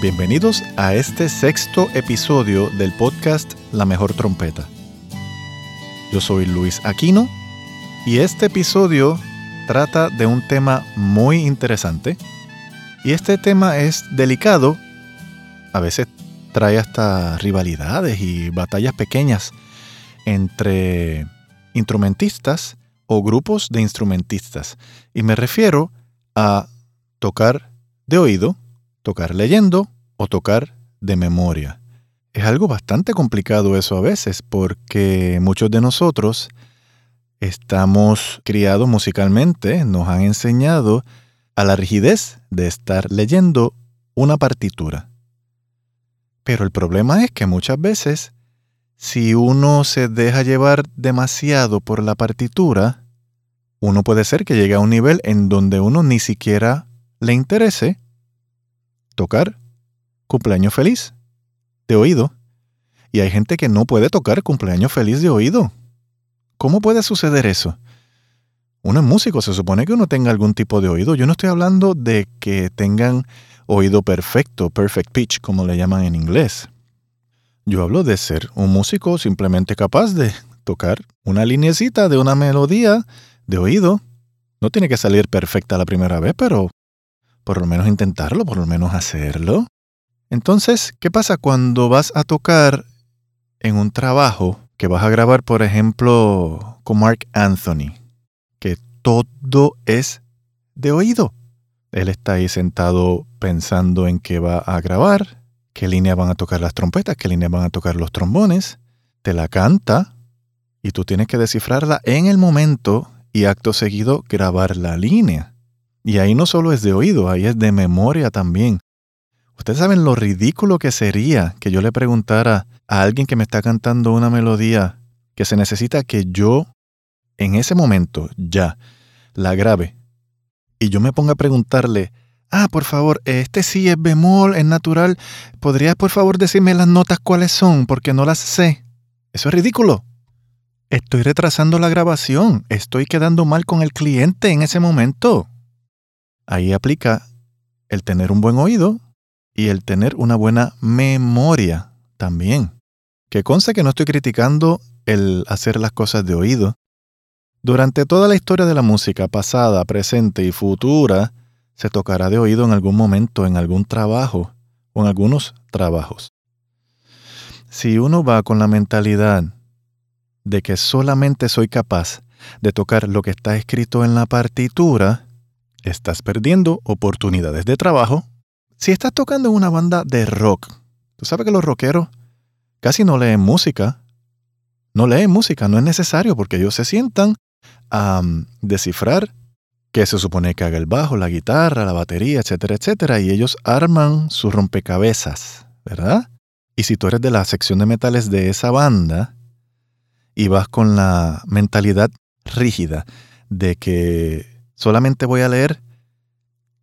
Bienvenidos a este sexto episodio del podcast La Mejor Trompeta. Yo soy Luis Aquino y este episodio trata de un tema muy interesante. Y este tema es delicado, a veces trae hasta rivalidades y batallas pequeñas entre instrumentistas o grupos de instrumentistas. Y me refiero a tocar de oído, tocar leyendo o tocar de memoria. Es algo bastante complicado eso a veces porque muchos de nosotros estamos criados musicalmente, nos han enseñado a la rigidez de estar leyendo una partitura. Pero el problema es que muchas veces, si uno se deja llevar demasiado por la partitura, uno puede ser que llegue a un nivel en donde uno ni siquiera le interese tocar cumpleaños feliz de oído. Y hay gente que no puede tocar cumpleaños feliz de oído. ¿Cómo puede suceder eso? Uno es músico, se supone que uno tenga algún tipo de oído. Yo no estoy hablando de que tengan oído perfecto, perfect pitch, como le llaman en inglés. Yo hablo de ser un músico simplemente capaz de tocar una linecita de una melodía de oído. No tiene que salir perfecta la primera vez, pero por lo menos intentarlo, por lo menos hacerlo. Entonces, ¿qué pasa cuando vas a tocar en un trabajo que vas a grabar, por ejemplo, con Mark Anthony? Que todo es de oído. Él está ahí sentado pensando en qué va a grabar, qué línea van a tocar las trompetas, qué línea van a tocar los trombones. Te la canta y tú tienes que descifrarla en el momento y acto seguido grabar la línea. Y ahí no solo es de oído, ahí es de memoria también. Ustedes saben lo ridículo que sería que yo le preguntara a alguien que me está cantando una melodía que se necesita que yo, en ese momento, ya, la grabe. Y yo me ponga a preguntarle, ah, por favor, este sí es bemol, es natural. ¿Podrías por favor decirme las notas cuáles son? Porque no las sé. Eso es ridículo. Estoy retrasando la grabación. Estoy quedando mal con el cliente en ese momento. Ahí aplica el tener un buen oído y el tener una buena memoria también. Que conste que no estoy criticando el hacer las cosas de oído. Durante toda la historia de la música pasada, presente y futura, se tocará de oído en algún momento, en algún trabajo o en algunos trabajos. Si uno va con la mentalidad de que solamente soy capaz de tocar lo que está escrito en la partitura, estás perdiendo oportunidades de trabajo. Si estás tocando en una banda de rock, tú sabes que los rockeros casi no leen música. No leen música, no es necesario porque ellos se sientan a mm, descifrar qué se supone que haga el bajo, la guitarra, la batería, etcétera, etcétera, y ellos arman su rompecabezas, ¿verdad? Y si tú eres de la sección de metales de esa banda y vas con la mentalidad rígida de que Solamente voy a leer.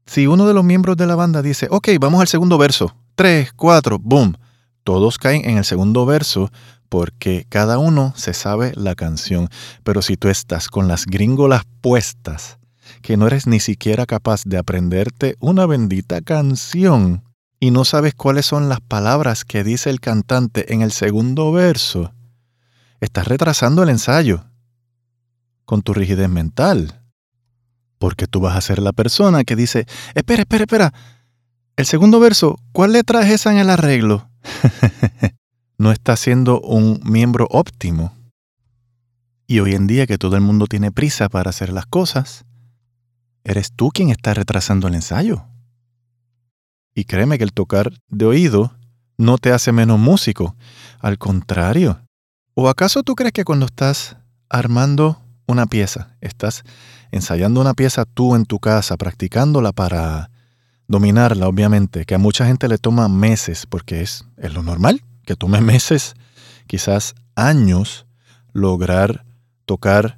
Si uno de los miembros de la banda dice, ok, vamos al segundo verso, tres, cuatro, boom, todos caen en el segundo verso porque cada uno se sabe la canción. Pero si tú estás con las gringolas puestas, que no eres ni siquiera capaz de aprenderte una bendita canción y no sabes cuáles son las palabras que dice el cantante en el segundo verso, estás retrasando el ensayo con tu rigidez mental. Porque tú vas a ser la persona que dice, espera, espera, espera. El segundo verso, ¿cuál letra es esa en el arreglo? no está siendo un miembro óptimo. Y hoy en día que todo el mundo tiene prisa para hacer las cosas, eres tú quien está retrasando el ensayo. Y créeme que el tocar de oído no te hace menos músico, al contrario. ¿O acaso tú crees que cuando estás armando una pieza, estás ensayando una pieza tú en tu casa, practicándola para dominarla, obviamente, que a mucha gente le toma meses, porque es, es lo normal, que tome meses, quizás años, lograr tocar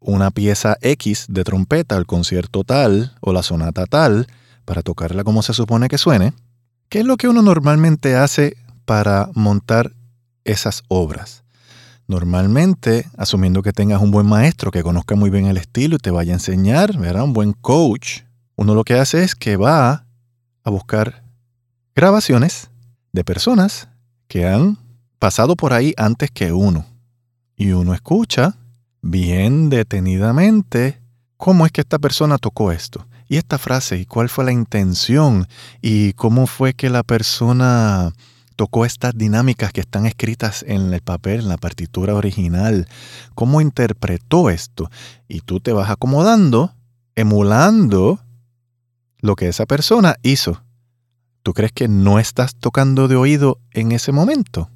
una pieza X de trompeta, el concierto tal o la sonata tal, para tocarla como se supone que suene, ¿qué es lo que uno normalmente hace para montar esas obras? Normalmente, asumiendo que tengas un buen maestro que conozca muy bien el estilo y te vaya a enseñar, ¿verdad? Un buen coach, uno lo que hace es que va a buscar grabaciones de personas que han pasado por ahí antes que uno. Y uno escucha bien detenidamente cómo es que esta persona tocó esto. Y esta frase, y cuál fue la intención, y cómo fue que la persona tocó estas dinámicas que están escritas en el papel, en la partitura original, cómo interpretó esto. Y tú te vas acomodando, emulando lo que esa persona hizo. ¿Tú crees que no estás tocando de oído en ese momento?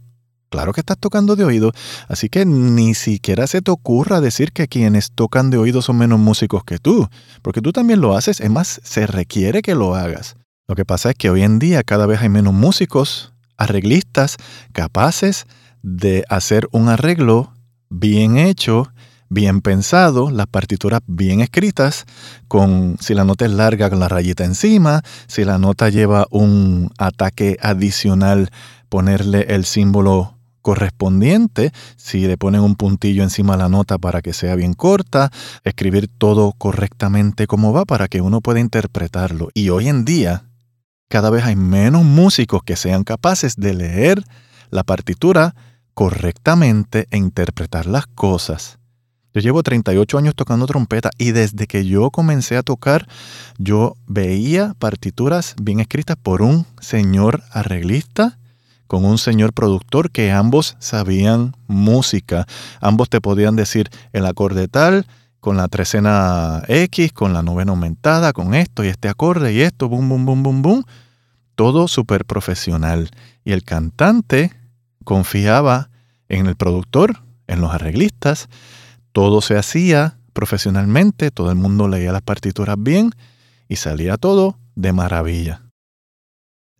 Claro que estás tocando de oído, así que ni siquiera se te ocurra decir que quienes tocan de oído son menos músicos que tú, porque tú también lo haces, es más, se requiere que lo hagas. Lo que pasa es que hoy en día cada vez hay menos músicos, arreglistas, capaces de hacer un arreglo bien hecho bien pensado, las partituras bien escritas, con si la nota es larga con la rayita encima, si la nota lleva un ataque adicional, ponerle el símbolo correspondiente, si le ponen un puntillo encima de la nota para que sea bien corta, escribir todo correctamente como va para que uno pueda interpretarlo. Y hoy en día, cada vez hay menos músicos que sean capaces de leer la partitura correctamente e interpretar las cosas. Yo llevo 38 años tocando trompeta y desde que yo comencé a tocar, yo veía partituras bien escritas por un señor arreglista con un señor productor que ambos sabían música. Ambos te podían decir el acorde tal, con la trecena X, con la novena aumentada, con esto y este acorde y esto, boom, boom, boom, boom, boom. Todo súper profesional. Y el cantante confiaba en el productor, en los arreglistas, todo se hacía profesionalmente, todo el mundo leía las partituras bien y salía todo de maravilla.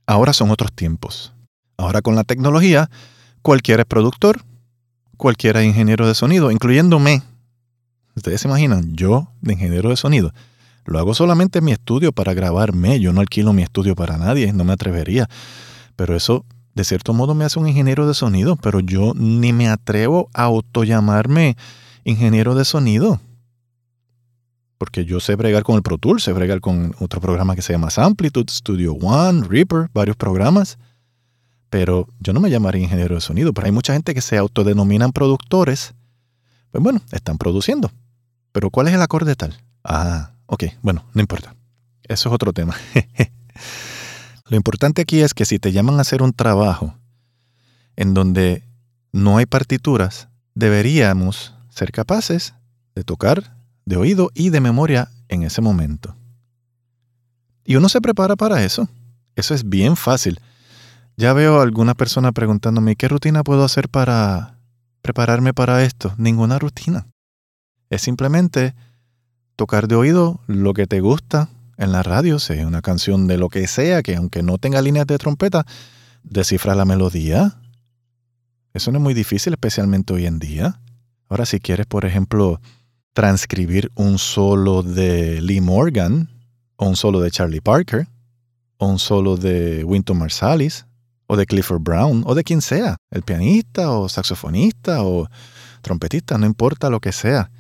Ahora son otros tiempos. Ahora con la tecnología, cualquiera es productor, cualquiera es ingeniero de sonido, incluyéndome. Ustedes se imaginan, yo de ingeniero de sonido. Lo hago solamente en mi estudio para grabarme, yo no alquilo mi estudio para nadie, no me atrevería. Pero eso de cierto modo me hace un ingeniero de sonido, pero yo ni me atrevo a autollamarme ingeniero de sonido. Porque yo sé bregar con el Pro Tools, sé bregar con otro programa que se llama Amplitude, Studio One, Reaper, varios programas. Pero yo no me llamaría ingeniero de sonido, pero hay mucha gente que se autodenominan productores. Pues bueno, están produciendo. Pero ¿cuál es el acorde tal? Ah, ok, bueno, no importa. Eso es otro tema. Lo importante aquí es que si te llaman a hacer un trabajo en donde no hay partituras, deberíamos ser capaces de tocar de oído y de memoria en ese momento. Y uno se prepara para eso. Eso es bien fácil. Ya veo a alguna persona preguntándome, ¿qué rutina puedo hacer para prepararme para esto? Ninguna rutina. Es simplemente tocar de oído lo que te gusta en la radio, sea una canción de lo que sea, que aunque no tenga líneas de trompeta, descifra la melodía. Eso no es muy difícil, especialmente hoy en día. Ahora, si quieres, por ejemplo, transcribir un solo de Lee Morgan, un solo de Charlie Parker, un solo de Wynton Marsalis, o de Clifford Brown, o de quien sea, el pianista, o saxofonista, o trompetista, no importa lo que sea.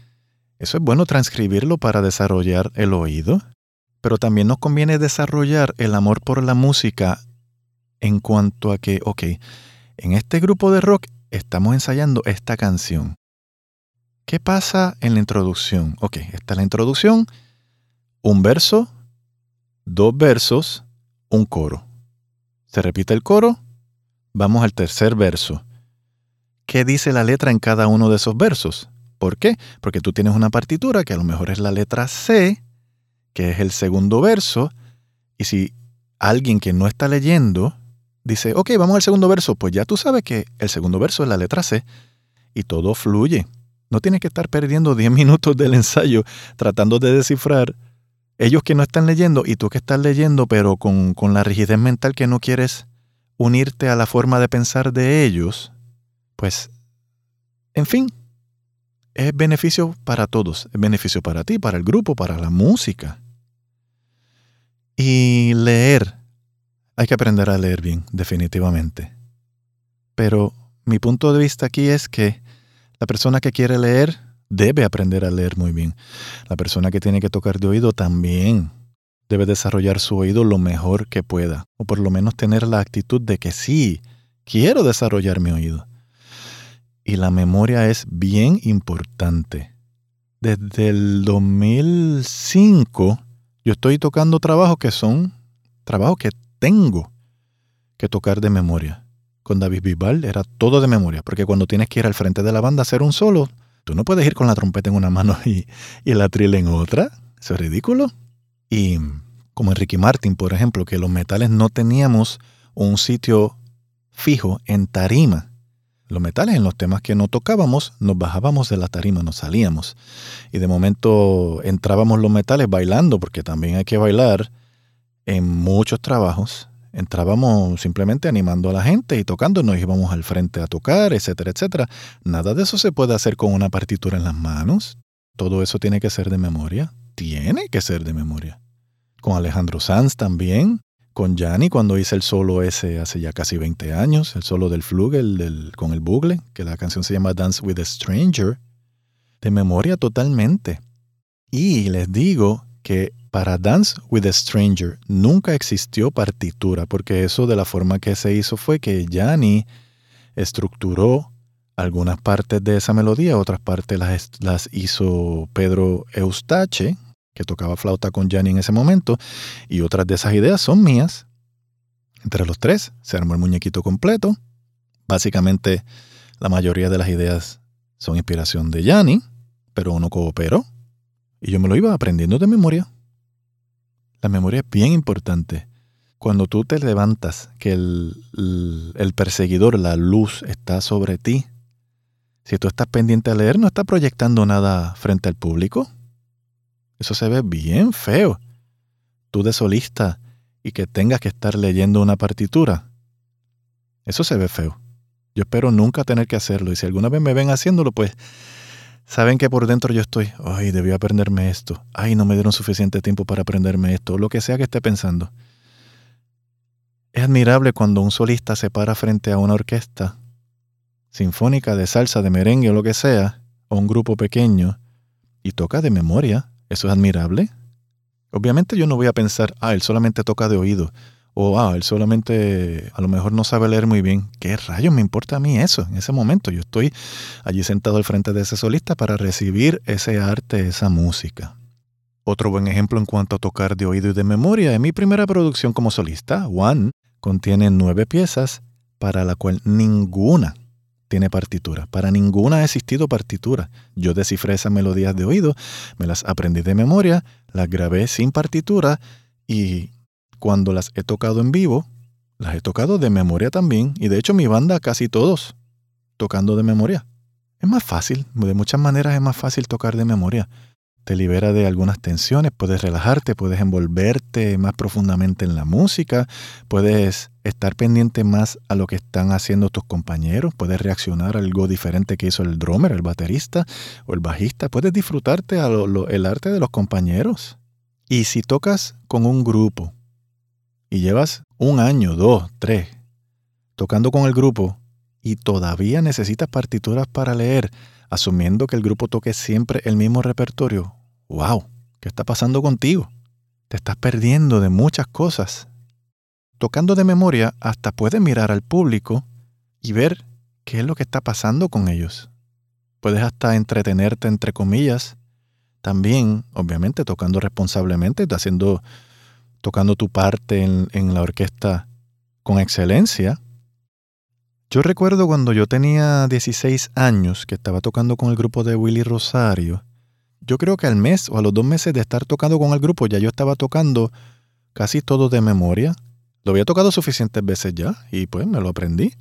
Eso es bueno transcribirlo para desarrollar el oído, pero también nos conviene desarrollar el amor por la música en cuanto a que, ok, en este grupo de rock estamos ensayando esta canción. ¿Qué pasa en la introducción? Ok, está la introducción, un verso, dos versos, un coro. Se repite el coro, vamos al tercer verso. ¿Qué dice la letra en cada uno de esos versos? ¿Por qué? Porque tú tienes una partitura que a lo mejor es la letra C, que es el segundo verso, y si alguien que no está leyendo dice, ok, vamos al segundo verso, pues ya tú sabes que el segundo verso es la letra C, y todo fluye. No tienes que estar perdiendo 10 minutos del ensayo tratando de descifrar ellos que no están leyendo y tú que estás leyendo, pero con, con la rigidez mental que no quieres unirte a la forma de pensar de ellos, pues, en fin, es beneficio para todos, es beneficio para ti, para el grupo, para la música. Y leer, hay que aprender a leer bien, definitivamente. Pero mi punto de vista aquí es que la persona que quiere leer debe aprender a leer muy bien. La persona que tiene que tocar de oído también debe desarrollar su oído lo mejor que pueda, o por lo menos tener la actitud de que sí, quiero desarrollar mi oído. Y la memoria es bien importante. Desde el 2005 yo estoy tocando trabajos que son trabajos que tengo que tocar de memoria. Con David Bisbal era todo de memoria, porque cuando tienes que ir al frente de la banda a hacer un solo, No puedes ir con la trompeta en una mano y, y el atril en otra. Eso es ridículo. Y como en Ricky Martin, por ejemplo, que los metales no teníamos un sitio fijo en tarima. Los metales en los temas que no tocábamos, nos bajábamos de la tarima, nos salíamos. Y de momento entrábamos los metales bailando, porque también hay que bailar en muchos trabajos entrábamos simplemente animando a la gente y tocando, nos íbamos al frente a tocar, etcétera, etcétera. Nada de eso se puede hacer con una partitura en las manos. Todo eso tiene que ser de memoria. Tiene que ser de memoria. Con Alejandro Sanz también. Con Yanni cuando hice el solo ese hace ya casi 20 años, el solo del Flugel con el bugle, que la canción se llama Dance with a Stranger. De memoria totalmente. Y les digo que para Dance with a Stranger nunca existió partitura, porque eso de la forma que se hizo fue que Yanni estructuró algunas partes de esa melodía, otras partes las, las hizo Pedro Eustache, que tocaba flauta con Yanni en ese momento, y otras de esas ideas son mías. Entre los tres se armó el muñequito completo. Básicamente, la mayoría de las ideas son inspiración de Yanni, pero uno cooperó. Y yo me lo iba aprendiendo de memoria. La memoria es bien importante. Cuando tú te levantas, que el, perseguidor, la luz, está sobre ti, si tú estás pendiente a leer, no estás proyectando nada frente al público. Eso se ve bien feo. Tú de solista y que tengas que estar leyendo una partitura. Eso se ve feo. Yo espero nunca tener que hacerlo y si alguna vez me ven haciéndolo, pues Saben que por dentro yo estoy, ay, debí aprenderme esto, ay, no me dieron suficiente tiempo para aprenderme esto, lo que sea que esté pensando. Es admirable cuando un solista se para frente a una orquesta sinfónica de salsa, de merengue o lo que sea, o un grupo pequeño, y toca de memoria. Eso es admirable. Obviamente yo no voy a pensar, ah, él solamente toca de oído o ah, él solamente a lo mejor no sabe leer muy bien. ¿Qué rayos me importa a mí eso en ese momento? Yo estoy allí sentado al frente de ese solista para recibir ese arte, esa música. Otro buen ejemplo en cuanto a tocar de oído y de memoria es mi primera producción como solista, One, contiene nueve piezas para la cual ninguna tiene partitura. Para ninguna ha existido partitura. Yo descifré esas melodías de oído, me las aprendí de memoria, las grabé sin partitura y cuando las he tocado en vivo, las he tocado de memoria también, y de hecho mi banda casi todos tocando de memoria. Es más fácil, de muchas maneras es más fácil tocar de memoria. Te libera de algunas tensiones, puedes relajarte, puedes envolverte más profundamente en la música, puedes estar pendiente más a lo que están haciendo tus compañeros, puedes reaccionar a algo diferente que hizo el drummer, el baterista o el bajista, puedes disfrutarte el arte de los compañeros. Y si tocas con un grupo, y llevas un año, dos, tres, tocando con el grupo y todavía necesitas partituras para leer, asumiendo que el grupo toque siempre el mismo repertorio, wow, ¿qué está pasando contigo? Te estás perdiendo de muchas cosas. Tocando de memoria, hasta puedes mirar al público y ver qué es lo que está pasando con ellos. Puedes hasta entretenerte, entre comillas, también, obviamente, tocando responsablemente, haciendo tocando tu parte en, la orquesta con excelencia. Yo recuerdo cuando yo tenía 16 años que estaba tocando con el grupo de Willy Rosario. Yo creo que al mes o a los dos meses de estar tocando con el grupo ya yo estaba tocando casi todo de memoria. Lo había tocado suficientes veces ya y pues me lo aprendí.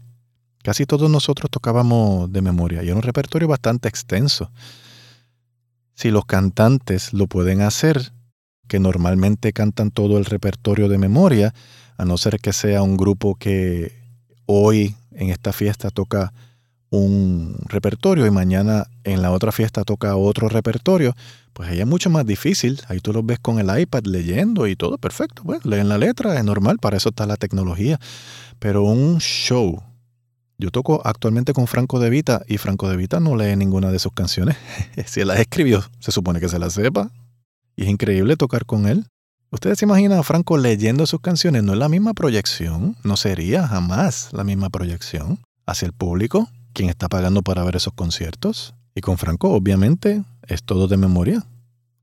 Casi todos nosotros tocábamos de memoria y era un repertorio bastante extenso. Si los cantantes lo pueden hacer, que normalmente cantan todo el repertorio de memoria, a no ser que sea un grupo que hoy en esta fiesta toca un repertorio y mañana en la otra fiesta toca otro repertorio, pues ahí es mucho más difícil. Ahí tú los ves con el iPad leyendo y todo perfecto. Bueno, leen la letra, es normal, para eso está la tecnología. Pero un show. Yo toco actualmente con Franco De Vita y Franco De Vita no lee ninguna de sus canciones. si él las escribió, se supone que se las sepa. Y es increíble tocar con él. ¿Ustedes se imaginan a Franco leyendo sus canciones? No es la misma proyección, no sería jamás la misma proyección hacia el público, quien está pagando para ver esos conciertos. Y con Franco, obviamente, es todo de memoria.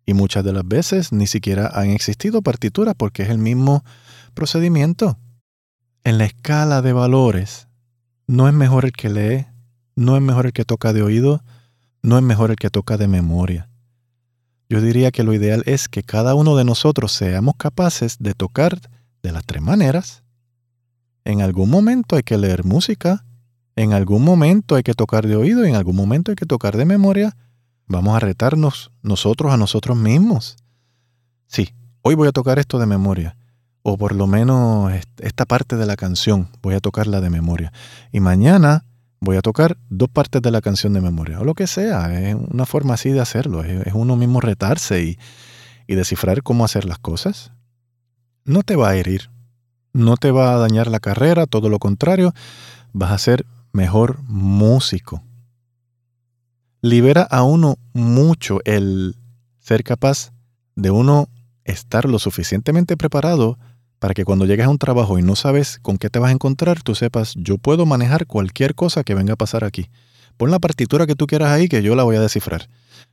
Y muchas de las veces ni siquiera han existido partituras porque es el mismo procedimiento. En la escala de valores, no es mejor el que lee, no es mejor el que toca de oído, no es mejor el que toca de memoria. Yo diría que lo ideal es que cada uno de nosotros seamos capaces de tocar de las tres maneras. En algún momento hay que leer música, en algún momento hay que tocar de oído, en algún momento hay que tocar de memoria. Vamos a retarnos nosotros a nosotros mismos. Sí, hoy voy a tocar esto de memoria, o por lo menos esta parte de la canción voy a tocarla de memoria. Y mañana voy a tocar dos partes de la canción de memoria, o lo que sea. Es una forma así de hacerlo, es, uno mismo retarse y, y descifrar cómo hacer las cosas. No te va a herir, no te va a dañar la carrera, todo lo contrario, vas a ser mejor músico. Libera a uno mucho el ser capaz de uno estar lo suficientemente preparado para que cuando llegues a un trabajo y no sabes con qué te vas a encontrar, tú sepas, yo puedo manejar cualquier cosa que venga a pasar aquí. Pon la partitura que tú quieras ahí que yo la voy a descifrar.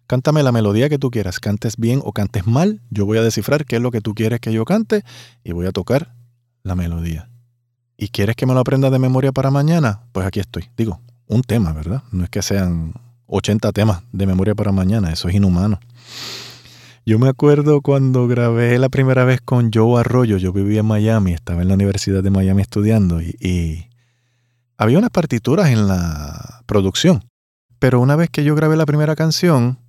Cántame la melodía que tú quieras, cantes bien o cantes mal, yo voy a descifrar qué es lo que tú quieres que yo cante y voy a tocar la melodía. ¿Y quieres que me lo aprenda de memoria para mañana? Pues aquí estoy. Digo, un tema, ¿verdad? No es que sean 80 temas de memoria para mañana, eso es inhumano. Yo me acuerdo cuando grabé la primera vez con Joe Arroyo, yo vivía en Miami, estaba en la Universidad de Miami estudiando y, había unas partituras en la producción. Pero una vez que yo grabé la primera canción,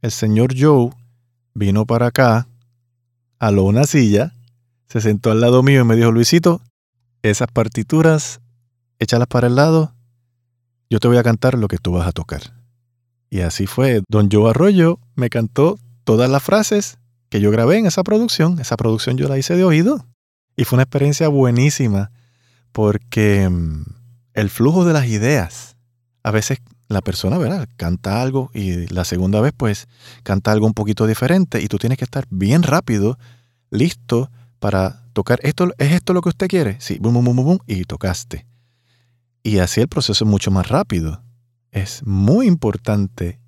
el señor Joe vino para acá, aló una silla, se sentó al lado mío y me dijo, Luisito, esas partituras, échalas para el lado, yo te voy a cantar lo que tú vas a tocar. Y así fue. Don Joe Arroyo me cantó todas las frases que yo grabé en esa producción. Esa producción yo la hice de oído. Y fue una experiencia buenísima porque mm, el flujo de las ideas, a veces la persona. Canta algo y la segunda vez pues canta algo un poquito diferente y tú tienes que estar bien rápido, listo para tocar, ¿esto, ¿es esto lo que usted quiere? Sí, bum, bum, bum, bum, y tocaste. Y así el proceso es mucho más rápido. Es muy importante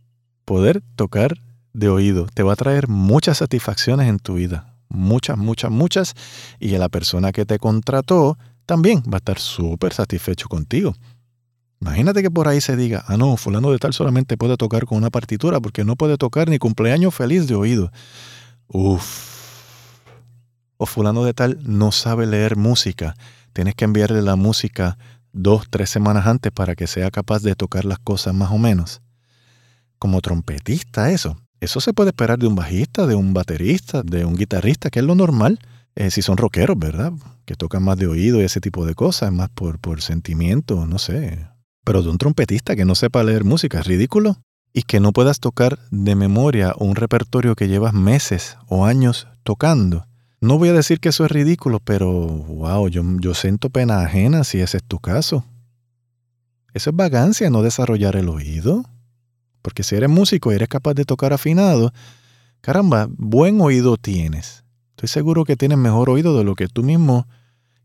poder tocar de oído. Te va a traer muchas satisfacciones en tu vida. Muchas, muchas, muchas. Y la persona que te contrató también va a estar súper satisfecho contigo. Imagínate que por ahí se diga, ah, no, fulano de tal solamente puede tocar con una partitura porque no puede tocar ni cumpleaños feliz de oído. Uf, o fulano de tal no sabe leer música, tienes que enviarle la música dos, tres semanas antes para que sea capaz de tocar las cosas más o menos. Como trompetista eso. Eso se puede esperar de un bajista, de un baterista, de un guitarrista, que es lo normal. Eh, si son rockeros, ¿verdad? Que tocan más de oído y ese tipo de cosas, más por, por sentimiento, no sé. Pero de un trompetista que no sepa leer música es ridículo. Y que no puedas tocar de memoria un repertorio que llevas meses o años tocando no voy a decir que eso es ridículo, pero wow, yo, yo siento pena ajena si ese es tu caso. Eso es vagancia, no desarrollar el oído. Porque si eres músico y eres capaz de tocar afinado, caramba, buen oído tienes. Estoy seguro que tienes mejor oído de lo que tú mismo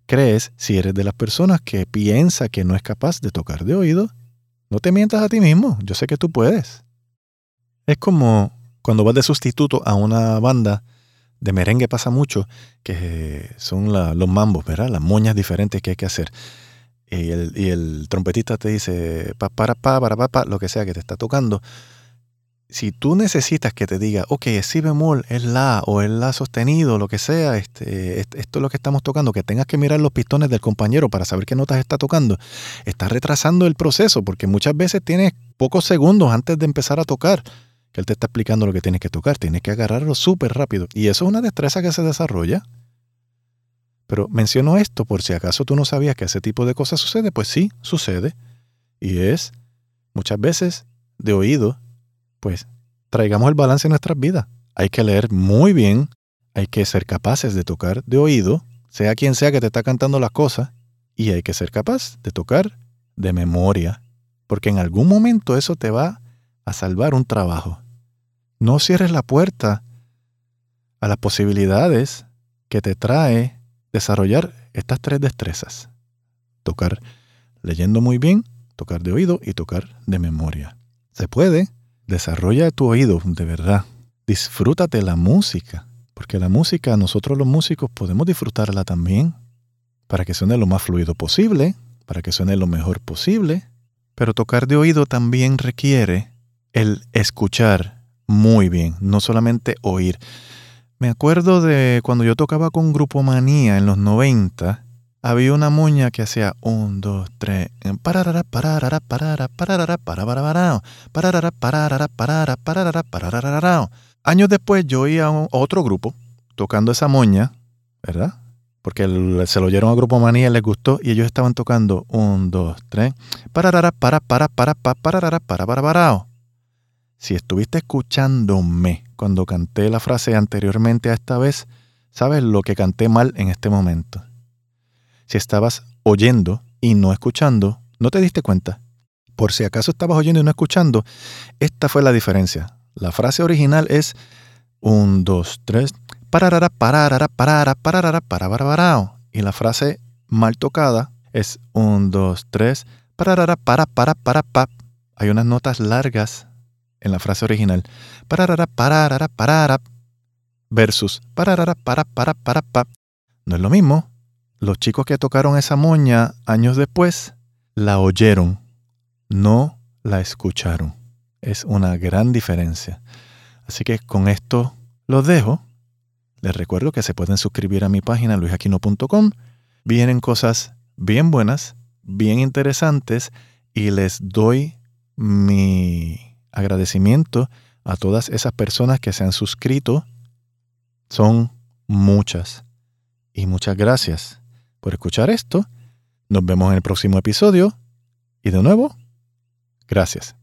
crees si eres de las personas que piensa que no es capaz de tocar de oído. No te mientas a ti mismo, yo sé que tú puedes. Es como cuando vas de sustituto a una banda de merengue pasa mucho, que son los mambos, ¿verdad? Las moñas diferentes que hay que hacer. Y el, trompetista te dice, pa, para, pa, para, pa, pa, lo que sea que te está tocando. Si tú necesitas que te diga, ok, es si bemol, es la, o es la sostenido, lo que sea, este, esto es lo que estamos tocando, que tengas que mirar los pistones del compañero para saber qué notas está tocando, estás retrasando el proceso, porque muchas veces tienes pocos segundos antes de empezar a tocar que él te está explicando lo que tienes que tocar, tienes que agarrarlo súper rápido. Y eso es una destreza que se desarrolla. Pero menciono esto por si acaso tú no sabías que ese tipo de cosas sucede, pues sí, sucede. Y es muchas veces de oído, pues traigamos el balance en nuestras vidas. Hay que leer muy bien, hay que ser capaces de tocar de oído, sea quien sea que te está cantando las cosas, y hay que ser capaz de tocar de memoria, porque en algún momento eso te va a salvar un trabajo. No cierres la puerta a las posibilidades que te trae desarrollar estas tres destrezas. Tocar leyendo muy bien, tocar de oído y tocar de memoria. Se puede, desarrolla tu oído de verdad. Disfrútate la música, porque la música nosotros los músicos podemos disfrutarla también para que suene lo más fluido posible, para que suene lo mejor posible, pero tocar de oído también requiere el escuchar muy bien, no solamente oír. Me acuerdo de cuando yo tocaba con Grupo Manía en los 90, había una moña que hacía un, dos, tres, pararara, pararara, pararara, pararara, pararara, pararara, pararara, pararara, pararara, pararara. Años después yo oía a otro grupo tocando esa moña, ¿verdad? Porque se lo oyeron a Grupo Manía les gustó y ellos estaban tocando un, dos, tres, pararara, para, para, para, para, pararara, para, para, para. Si estuviste escuchándome cuando canté la frase anteriormente a esta vez, sabes lo que canté mal en este momento. Si estabas oyendo y no escuchando, no te diste cuenta. Por si acaso estabas oyendo y no escuchando, esta fue la diferencia. La frase original es un, dos, tres, pararara, pararara, parara, pararara, para, Y la frase mal tocada es un, dos, tres, pararara, para, para, para, pa. Hay unas notas largas en la frase original. Pararara, pararara, parara, versus pararara, para, para, para, pa. No es lo mismo. Los chicos que tocaron esa moña años después la oyeron, no la escucharon. Es una gran diferencia. Así que con esto los dejo. Les recuerdo que se pueden suscribir a mi página luisaquino.com. Vienen cosas bien buenas, bien interesantes y les doy mi agradecimiento a todas esas personas que se han suscrito. Son muchas. Y muchas gracias por escuchar esto. Nos vemos en el próximo episodio. Y de nuevo, gracias.